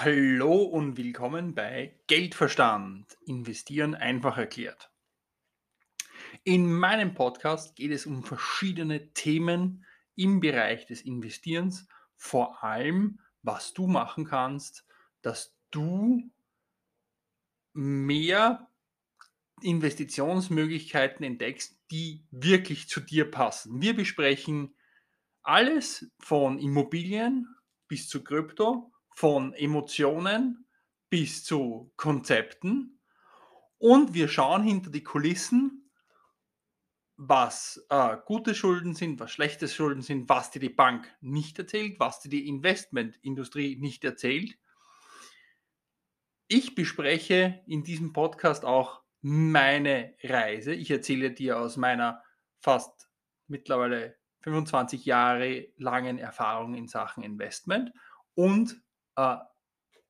Hallo und willkommen bei Geldverstand. Investieren einfach erklärt. In meinem Podcast geht es um verschiedene Themen im Bereich des Investierens, vor allem was du machen kannst, dass du mehr Investitionsmöglichkeiten entdeckst, die wirklich zu dir passen. Wir besprechen alles von Immobilien bis zu Krypto, von Emotionen bis zu Konzepten und wir schauen hinter die Kulissen, was äh, gute Schulden sind, was schlechte Schulden sind, was dir die Bank nicht erzählt, was dir die Investmentindustrie nicht erzählt. Ich bespreche in diesem Podcast auch meine Reise. Ich erzähle dir aus meiner fast mittlerweile 25 Jahre langen Erfahrung in Sachen Investment und äh,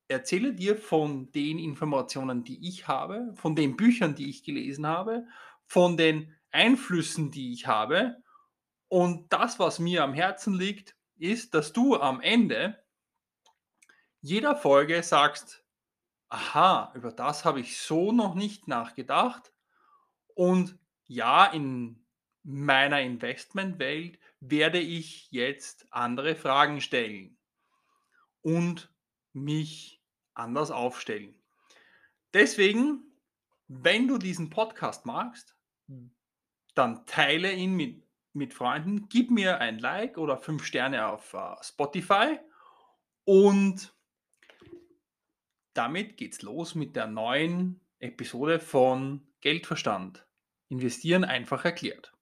erzähle dir von den Informationen, die ich habe, von den Büchern, die ich gelesen habe, von den Einflüssen, die ich habe. Und das, was mir am Herzen liegt, ist, dass du am Ende jeder Folge sagst, aha, über das habe ich so noch nicht nachgedacht. Und ja, in meiner Investmentwelt werde ich jetzt andere Fragen stellen und mich anders aufstellen. Deswegen, wenn du diesen Podcast magst, dann teile ihn mit, mit Freunden, gib mir ein Like oder fünf Sterne auf uh, Spotify und damit geht's los mit der neuen Episode von Geldverstand. Investieren einfach erklärt.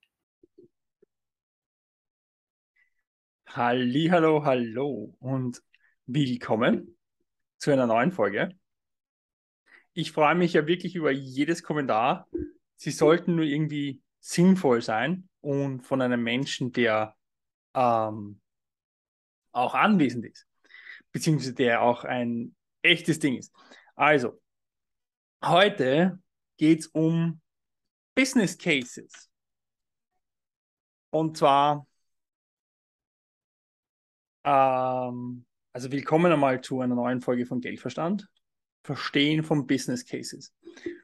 Hallo, hallo und willkommen zu einer neuen Folge. Ich freue mich ja wirklich über jedes Kommentar. Sie sollten nur irgendwie sinnvoll sein und von einem Menschen, der ähm, auch anwesend ist, beziehungsweise der auch ein echtes Ding ist. Also, heute geht es um Business Cases. Und zwar, ähm, also willkommen einmal zu einer neuen Folge von Geldverstand. Verstehen von Business Cases.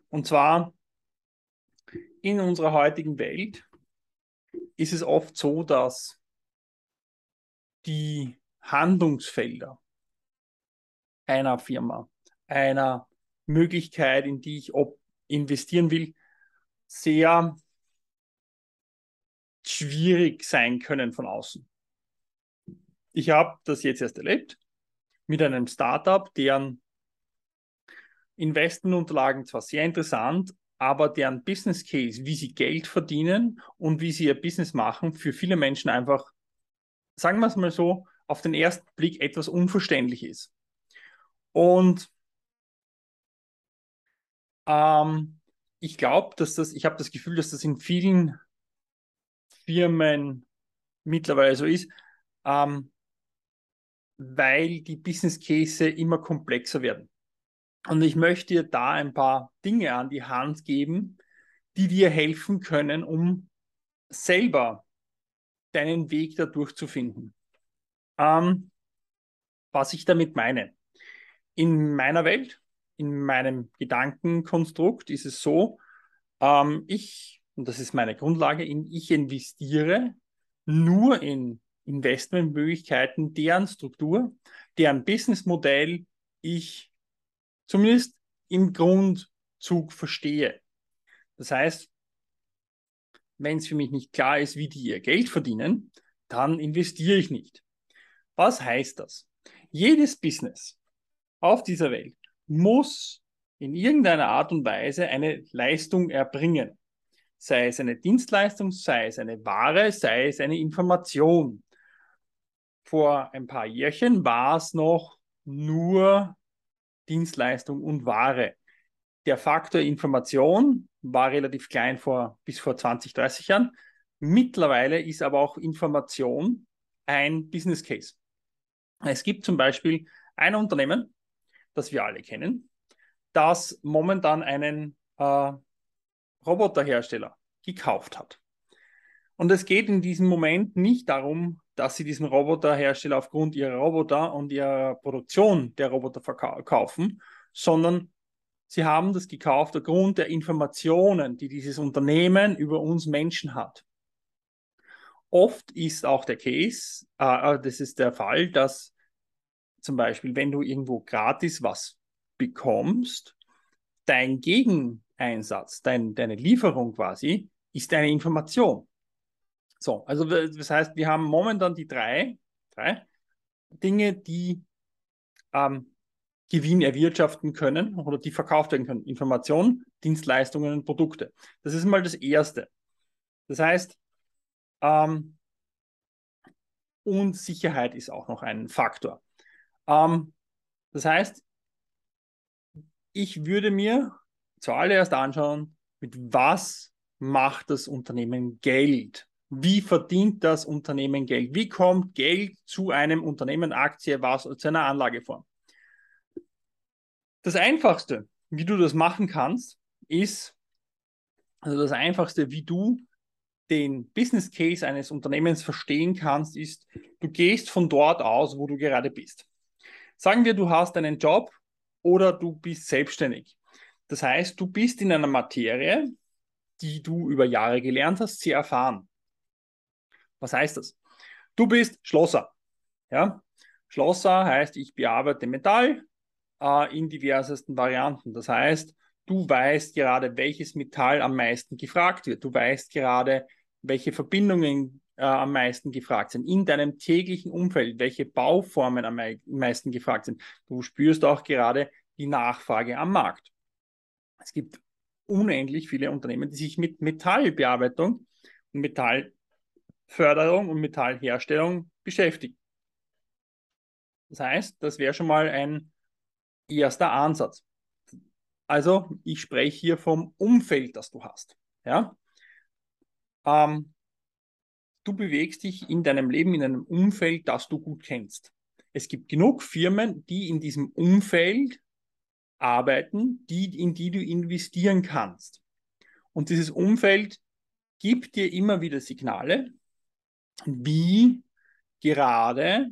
Und zwar in unserer heutigen Welt ist es oft so, dass die Handlungsfelder einer Firma, einer Möglichkeit, in die ich investieren will, sehr schwierig sein können von außen. Ich habe das jetzt erst erlebt mit einem Startup, deren Investmentunterlagen zwar sehr interessant, aber deren Business Case, wie sie Geld verdienen und wie sie ihr Business machen, für viele Menschen einfach, sagen wir es mal so, auf den ersten Blick etwas unverständlich ist. Und ähm, ich glaube, dass das, ich habe das Gefühl, dass das in vielen Firmen mittlerweile so ist, ähm, weil die Business Case immer komplexer werden. Und ich möchte dir da ein paar Dinge an die Hand geben, die dir helfen können, um selber deinen Weg dadurch zu finden. Ähm, was ich damit meine. In meiner Welt, in meinem Gedankenkonstrukt ist es so, ähm, ich, und das ist meine Grundlage, in, ich investiere nur in Investmentmöglichkeiten, deren Struktur, deren Businessmodell ich zumindest im Grundzug verstehe. Das heißt, wenn es für mich nicht klar ist, wie die ihr Geld verdienen, dann investiere ich nicht. Was heißt das? Jedes Business auf dieser Welt muss in irgendeiner Art und Weise eine Leistung erbringen. Sei es eine Dienstleistung, sei es eine Ware, sei es eine Information. Vor ein paar Jährchen war es noch nur Dienstleistung und Ware. Der Faktor Information war relativ klein vor, bis vor 20, 30 Jahren. Mittlerweile ist aber auch Information ein Business Case. Es gibt zum Beispiel ein Unternehmen, das wir alle kennen, das momentan einen äh, Roboterhersteller gekauft hat. Und es geht in diesem Moment nicht darum, dass sie diesen Roboterhersteller aufgrund ihrer Roboter und ihrer Produktion der Roboter verkaufen, sondern sie haben das gekauft aufgrund der Informationen, die dieses Unternehmen über uns Menschen hat. Oft ist auch der Case, äh, äh das ist der Fall, dass zum Beispiel, wenn du irgendwo gratis was bekommst, dein Gegeneinsatz, dein, deine Lieferung quasi, ist eine Information. So, also das heißt, wir haben momentan die drei, drei Dinge, die ähm, Gewinn erwirtschaften können oder die verkauft werden können. Informationen, Dienstleistungen und Produkte. Das ist mal das Erste. Das heißt, ähm, und Sicherheit ist auch noch ein Faktor. Ähm, das heißt, ich würde mir zuallererst anschauen, mit was macht das Unternehmen Geld? Wie verdient das Unternehmen Geld? Wie kommt Geld zu einem Unternehmen, Aktie, was zu einer Anlageform? Das Einfachste, wie du das machen kannst, ist, also das Einfachste, wie du den Business Case eines Unternehmens verstehen kannst, ist, du gehst von dort aus, wo du gerade bist. Sagen wir, du hast einen Job oder du bist selbstständig. Das heißt, du bist in einer Materie, die du über Jahre gelernt hast, sehr erfahren. Was heißt das? Du bist Schlosser. Ja? Schlosser heißt, ich bearbeite Metall äh, in diversesten Varianten. Das heißt, du weißt gerade, welches Metall am meisten gefragt wird. Du weißt gerade, welche Verbindungen äh, am meisten gefragt sind in deinem täglichen Umfeld, welche Bauformen am meisten gefragt sind. Du spürst auch gerade die Nachfrage am Markt. Es gibt unendlich viele Unternehmen, die sich mit Metallbearbeitung und Metallförderung und Metallherstellung beschäftigen. Das heißt, das wäre schon mal ein erster Ansatz. Also, ich spreche hier vom Umfeld, das du hast. Ja? Ähm, du bewegst dich in deinem Leben in einem Umfeld, das du gut kennst. Es gibt genug Firmen, die in diesem Umfeld arbeiten, die, in die du investieren kannst. Und dieses Umfeld gibt dir immer wieder Signale, wie gerade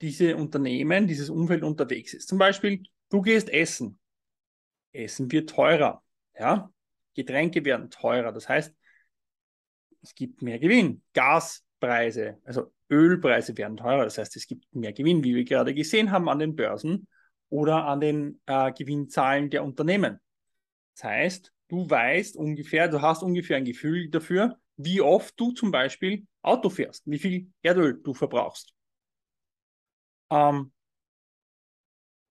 diese Unternehmen, dieses Umfeld unterwegs ist. Zum Beispiel, du gehst essen. Essen wird teurer. Ja? Getränke werden teurer. Das heißt, es gibt mehr Gewinn. Gaspreise, also Ölpreise werden teurer. Das heißt, es gibt mehr Gewinn, wie wir gerade gesehen haben an den Börsen oder an den äh, Gewinnzahlen der Unternehmen. Das heißt, du weißt ungefähr, du hast ungefähr ein Gefühl dafür, wie oft du zum Beispiel Auto fährst, wie viel Erdöl du verbrauchst. Ähm,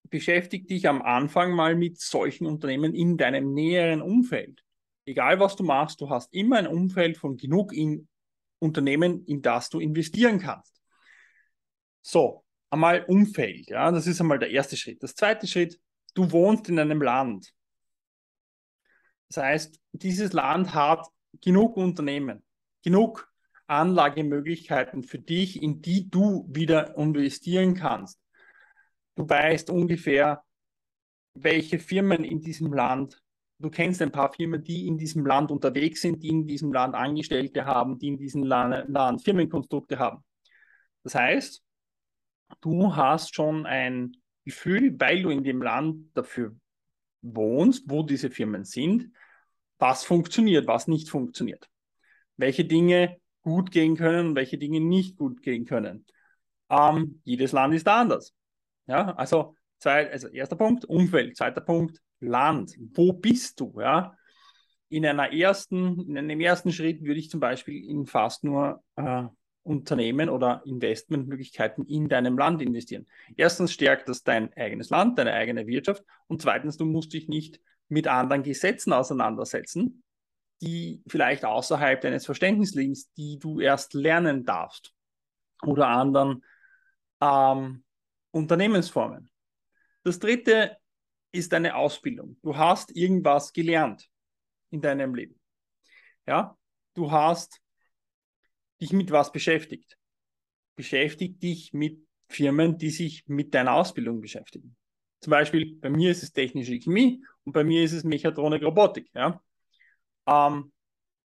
beschäftige dich am Anfang mal mit solchen Unternehmen in deinem näheren Umfeld. Egal was du machst, du hast immer ein Umfeld von genug in Unternehmen, in das du investieren kannst. So, einmal Umfeld, ja, das ist einmal der erste Schritt. Das zweite Schritt, du wohnst in einem Land. Das heißt, dieses Land hat genug Unternehmen, genug Anlagemöglichkeiten für dich, in die du wieder investieren kannst. Du weißt ungefähr, welche Firmen in diesem Land, du kennst ein paar Firmen, die in diesem Land unterwegs sind, die in diesem Land Angestellte haben, die in diesem Land, Firmenkonstrukte haben. Das heißt, du hast schon ein Gefühl, weil du in dem Land dafür wohnst, wo diese Firmen sind, was funktioniert, was nicht funktioniert. Welche Dinge gut gehen können und welche Dinge nicht gut gehen können. Ähm, jedes Land ist da anders. Ja, also, zwei, also erster Punkt, Umfeld, zweiter Punkt, Land. Wo bist du? Ja? In einer ersten, in einem ersten Schritt würde ich zum Beispiel in fast nur äh, Unternehmen oder Investmentmöglichkeiten in deinem Land investieren. Erstens stärkt das dein eigenes Land, deine eigene Wirtschaft und zweitens, du musst dich nicht mit anderen Gesetzen auseinandersetzen, die vielleicht außerhalb deines Verständnisses liegen, die du erst lernen darfst oder anderen ähm, Unternehmensformen. Das dritte ist deine Ausbildung. Du hast irgendwas gelernt in deinem Leben. Ja, du hast dich mit was beschäftigt. Beschäftigt dich mit Firmen, die sich mit deiner Ausbildung beschäftigen. Zum Beispiel bei mir ist es technische Chemie und bei mir ist es Mechatronik, Robotik. Ja? Ähm,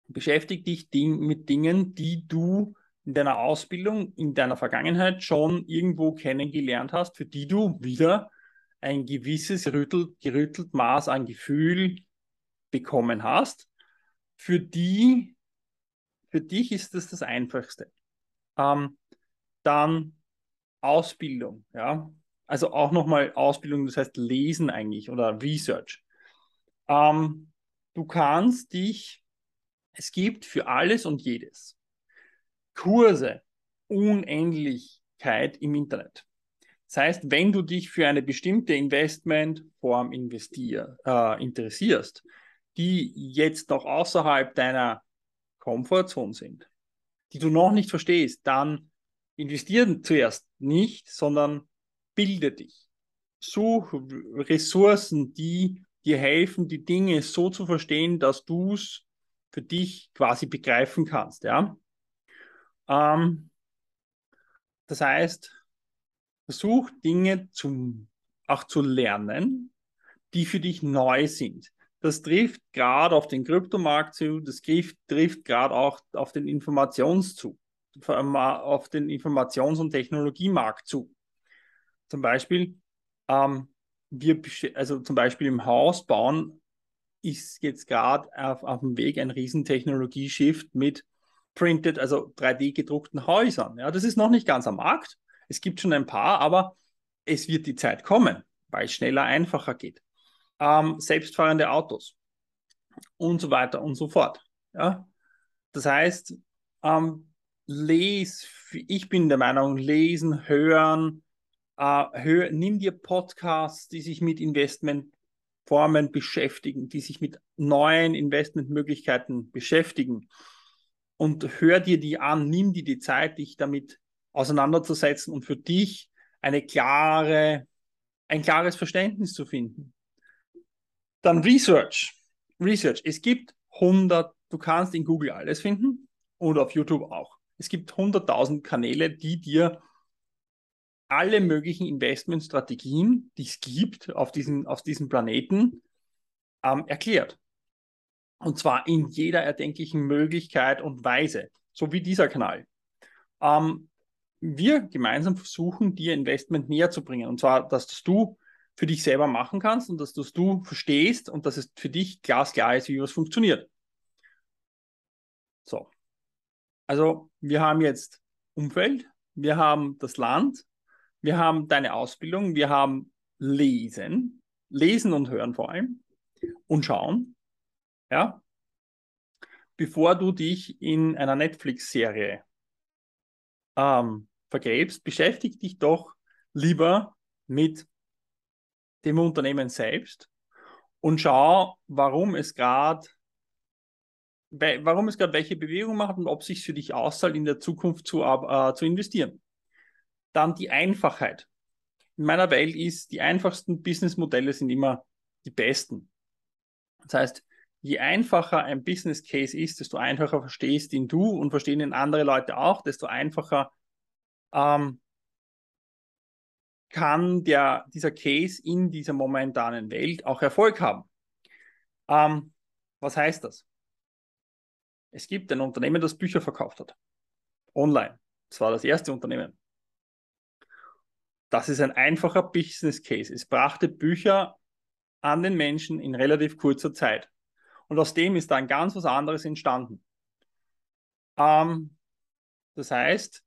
beschäftigt dich ding mit Dingen, die du in deiner Ausbildung, in deiner Vergangenheit schon irgendwo kennengelernt hast, für die du wieder ein gewisses gerüttelt, gerüttelt Maß an Gefühl bekommen hast, für die, für dich ist das das Einfachste. Ähm, dann Ausbildung, ja. Also auch nochmal Ausbildung, das heißt Lesen eigentlich oder Research. Ähm, du kannst dich, es gibt für alles und jedes Kurse, Unendlichkeit im Internet. Das heißt, wenn du dich für eine bestimmte Investmentform investier, äh, interessierst, die jetzt noch außerhalb deiner Komfortzone sind, die du noch nicht verstehst, dann investieren zuerst nicht, sondern bilde dich. Such Ressourcen, die dir helfen, die Dinge so zu verstehen, dass du es für dich quasi begreifen kannst. Ja? Ähm, das heißt, versuch Dinge zum, auch zu lernen, die für dich neu sind. Das trifft gerade auf den Kryptomarkt zu, das trifft, trifft gerade auch auf den Informations zu, auf den Informations- und Technologiemarkt zu. Zum Beispiel, ähm, wir, also zum Beispiel im Haus bauen, ist jetzt gerade auf, auf dem Weg ein riesen Technologie-Shift mit printed, also 3D-gedruckten Häusern. Ja, das ist noch nicht ganz am Markt. Es gibt schon ein paar, aber es wird die Zeit kommen, weil es schneller, einfacher geht. Ähm, selbstfahrende Autos und so weiter und so fort. Ja? Das heißt, ähm, les, ich bin der Meinung, lesen, hören, äh, hör, nimm dir Podcasts, die sich mit Investmentformen beschäftigen, die sich mit neuen Investmentmöglichkeiten beschäftigen und hör dir die an, nimm dir die Zeit, dich damit auseinanderzusetzen und für dich eine klare, ein klares Verständnis zu finden. Dann Research. Research. Es gibt 100, du kannst in Google alles finden oder auf YouTube auch. Es gibt 100.000 Kanäle, die dir alle möglichen Investmentstrategien, die es gibt auf diesem, auf diesem Planeten, ähm, erklärt. Und zwar in jeder erdenklichen Möglichkeit und Weise, so wie dieser Kanal. Ähm, wir gemeinsam versuchen, dir Investment näher zu bringen. Und zwar, dass das du für dich selber machen kannst und dass das du verstehst und dass es für dich glasklar ist, wie was funktioniert. So. Also, wir haben jetzt Umfeld, wir haben das Land, wir haben deine Ausbildung, wir haben Lesen, Lesen und Hören vor allem und Schauen. Ja? Bevor du dich in einer Netflix-Serie ähm, vergräbst, beschäftige dich doch lieber mit dem Unternehmen selbst und schau, warum es gerade warum es gerade welche Bewegung macht und ob es sich für dich auszahlt, in der Zukunft zu, äh, zu investieren. Dann die Einfachheit. In meiner Welt ist, die einfachsten Businessmodelle sind immer die besten. Das heißt, je einfacher ein Business Case ist, desto einfacher verstehst ihn du und verstehen ihn andere Leute auch, desto einfacher ähm, kann der, dieser Case in dieser momentanen Welt auch Erfolg haben. Ähm, was heißt das? Es gibt ein Unternehmen, das Bücher verkauft hat. Online. Das war das erste Unternehmen. Das ist ein einfacher Business Case. Es brachte Bücher an den Menschen in relativ kurzer Zeit. Und aus dem ist dann ganz was anderes entstanden. Ähm, das heißt,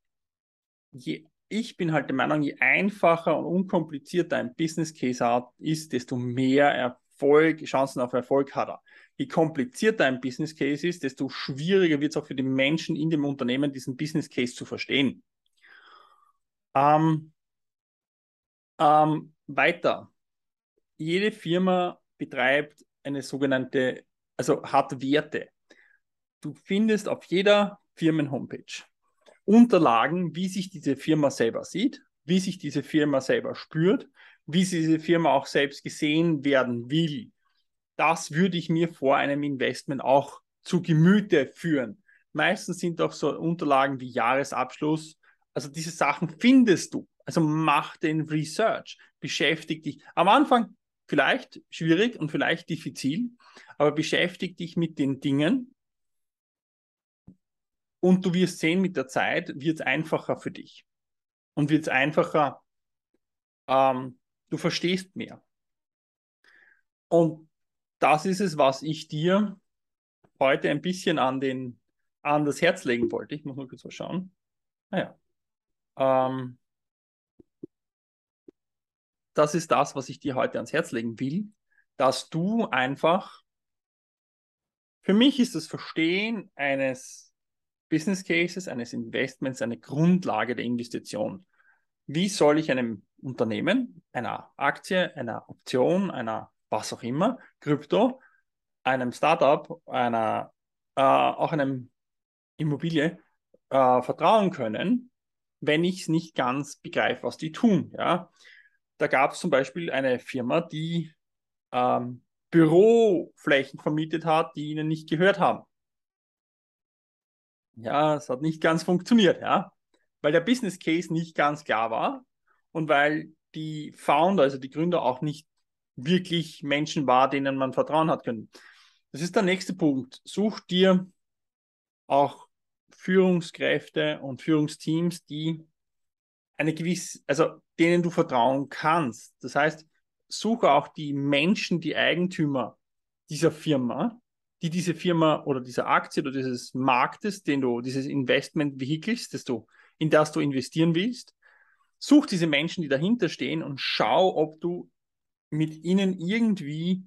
je, ich bin halt der Meinung, je einfacher und unkomplizierter ein Business Case ist, desto mehr Erfolg, Chancen auf Erfolg hat er. Je komplizierter ein Business Case ist, desto schwieriger wird es auch für die Menschen in dem Unternehmen, diesen Business Case zu verstehen. Ähm, ähm, weiter. Jede Firma betreibt eine sogenannte, also hat Werte. Du findest auf jeder Firmen-Homepage Unterlagen, wie sich diese Firma selber sieht, wie sich diese Firma selber spürt, wie diese Firma auch selbst gesehen werden will. Das würde ich mir vor einem Investment auch zu Gemüte führen. Meistens sind auch so Unterlagen wie Jahresabschluss. Also diese Sachen findest du. Also mach den Research, beschäftige dich. Am Anfang vielleicht schwierig und vielleicht diffizil, aber beschäftige dich mit den Dingen Und du wirst sehen, mit der Zeit wird es einfacher für dich. Und wird es einfacher, ähm, du verstehst mehr. Und das ist es, was ich dir heute ein bisschen an, den, an das Herz legen wollte. Ich muss mal kurz was schauen. Naja. Ah ähm, das ist das, was ich dir heute ans Herz legen will, dass du einfach, für mich ist das Verstehen eines Business Cases, eines Investments eine Grundlage der Investition. Wie soll ich einem Unternehmen, einer Aktie, einer Option, einer was auch immer, Krypto, einem Startup, einer, äh, auch einem Immobilie äh, vertrauen können, wenn ich es nicht ganz begreife, was die tun. Ja? Da gab es zum Beispiel eine Firma, die ähm, Büroflächen vermietet hat, die ihnen nicht gehört haben. Ja, es hat nicht ganz funktioniert, ja, weil der Business Case nicht ganz klar war und weil die Founder, also die Gründer auch nicht wirklich Menschen war, denen man vertrauen hat können. Das ist der nächste Punkt. Such dir auch Führungskräfte und Führungsteams, die eine gewisse, also denen du vertrauen kannst. Das heißt, suche auch die Menschen, die Eigentümer dieser Firma, die diese Firma oder diese Aktie oder dieses Marktes, den du, dieses Investment-Vehikels, das du, in das du investieren willst, such diese Menschen, die dahinter stehen und schau, ob du mit ihnen irgendwie,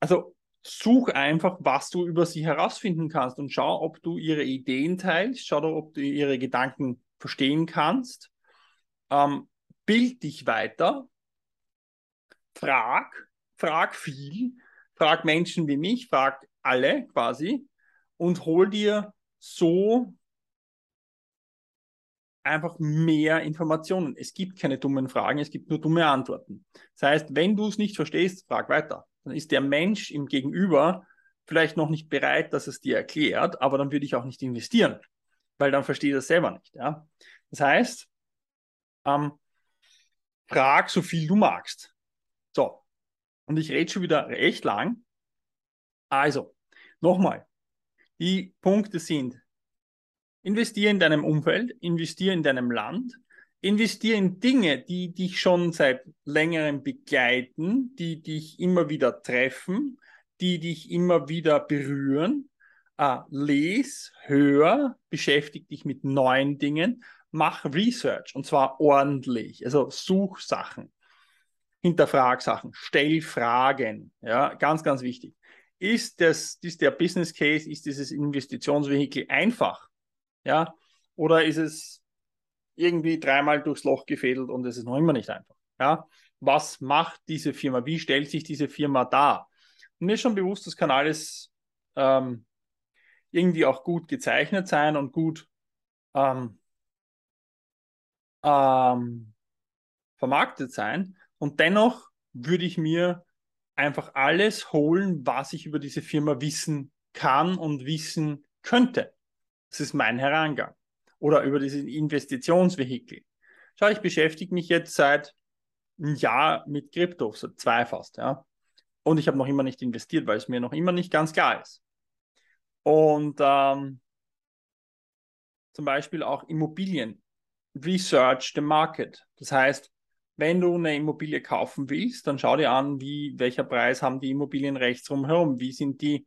also such einfach, was du über sie herausfinden kannst und schau, ob du ihre Ideen teilst, schau, ob du ihre Gedanken verstehen kannst ähm, bild dich weiter, frag, frag viel, frag Menschen wie mich, frag alle quasi und hol dir so einfach mehr Informationen. Es gibt keine dummen Fragen, es gibt nur dumme Antworten. Das heißt, wenn du es nicht verstehst, frag weiter. Dann ist der Mensch im Gegenüber vielleicht noch nicht bereit, dass es dir erklärt, aber dann würde ich auch nicht investieren, weil dann verstehe ich das selber nicht. Ja? Das heißt, ähm, frag so viel du magst. So, und ich rede schon wieder recht lang. Also, nochmal, die Punkte sind, investiere in deinem Umfeld, investiere in deinem Land, investiere in Dinge, die dich schon seit längerem begleiten, die dich immer wieder treffen, die dich immer wieder berühren. Uh, les, hör, beschäftige dich mit neuen Dingen mach Research und zwar ordentlich. Also such Sachen, hinterfrag Sachen, stell Fragen. Ja, ganz, ganz wichtig. Ist, das, ist der Business Case, ist dieses Investitionsvehikel einfach? Ja, oder ist es irgendwie dreimal durchs Loch gefädelt und es ist noch immer nicht einfach? Ja, was macht diese Firma? Wie stellt sich diese Firma dar? Mir ist schon bewusst, das kann alles ähm, irgendwie auch gut gezeichnet sein und gut ähm, ähm, vermarktet sein. Und dennoch würde ich mir einfach alles holen, was ich über diese Firma wissen kann und wissen könnte. Das ist mein Herangang. Oder über dieses Investitionsvehikel. Schau, ich beschäftige mich jetzt seit einem Jahr mit Krypto, seit zwei fast, ja. Und ich habe noch immer nicht investiert, weil es mir noch immer nicht ganz klar ist. Und ähm, zum Beispiel auch Immobilien research the market. Das heißt, wenn du eine Immobilie kaufen willst, dann schau dir an, wie, welcher Preis haben die Immobilien rechts herum, wie sind die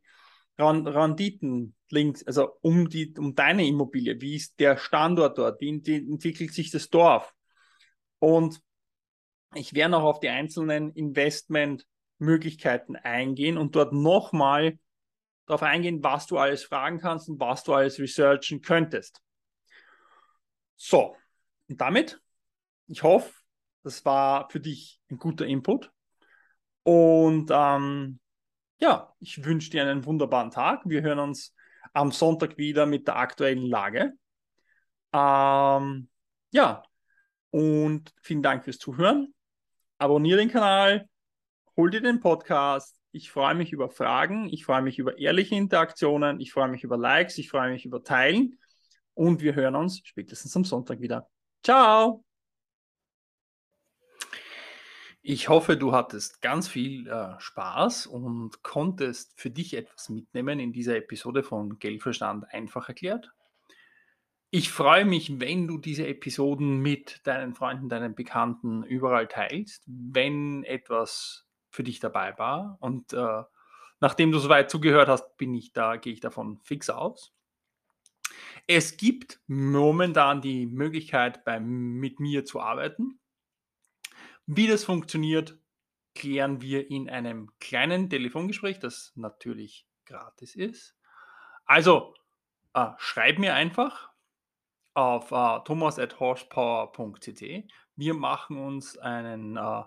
Renditen links, also um, die, um deine Immobilie, wie ist der Standort dort, wie entwickelt sich das Dorf. Und ich werde noch auf die einzelnen Investmentmöglichkeiten eingehen und dort nochmal darauf eingehen, was du alles fragen kannst und was du alles researchen könntest. So, und damit, ich hoffe, das war für dich ein guter Input. Und ähm, ja, ich wünsche dir einen wunderbaren Tag. Wir hören uns am Sonntag wieder mit der aktuellen Lage. Ähm, ja, und vielen Dank fürs Zuhören. Abonniere den Kanal, hol dir den Podcast. Ich freue mich über Fragen, ich freue mich über ehrliche Interaktionen, ich freue mich über Likes, ich freue mich über Teilen. Und wir hören uns spätestens am Sonntag wieder. Ciao! Ich hoffe, du hattest ganz viel äh, Spaß und konntest für dich etwas mitnehmen in dieser Episode von Geldverstand einfach erklärt. Ich freue mich, wenn du diese Episoden mit deinen Freunden, deinen Bekannten überall teilst, wenn etwas für dich dabei war. Und äh, nachdem du soweit zugehört hast, bin ich da, gehe ich davon fix aus. Es gibt momentan die Möglichkeit, bei, mit mir zu arbeiten. Wie das funktioniert, klären wir in einem kleinen Telefongespräch, das natürlich gratis ist. Also äh, schreib mir einfach auf äh, thomas.horsepower.cc. Wir machen uns einen äh,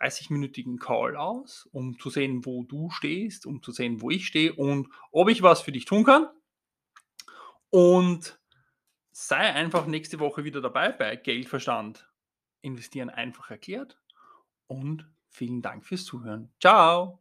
30-minütigen Call aus, um zu sehen, wo du stehst, um zu sehen, wo ich stehe und ob ich was für dich tun kann. Und sei einfach nächste Woche wieder dabei bei Geldverstand. Investieren einfach erklärt. Und vielen Dank fürs Zuhören. Ciao!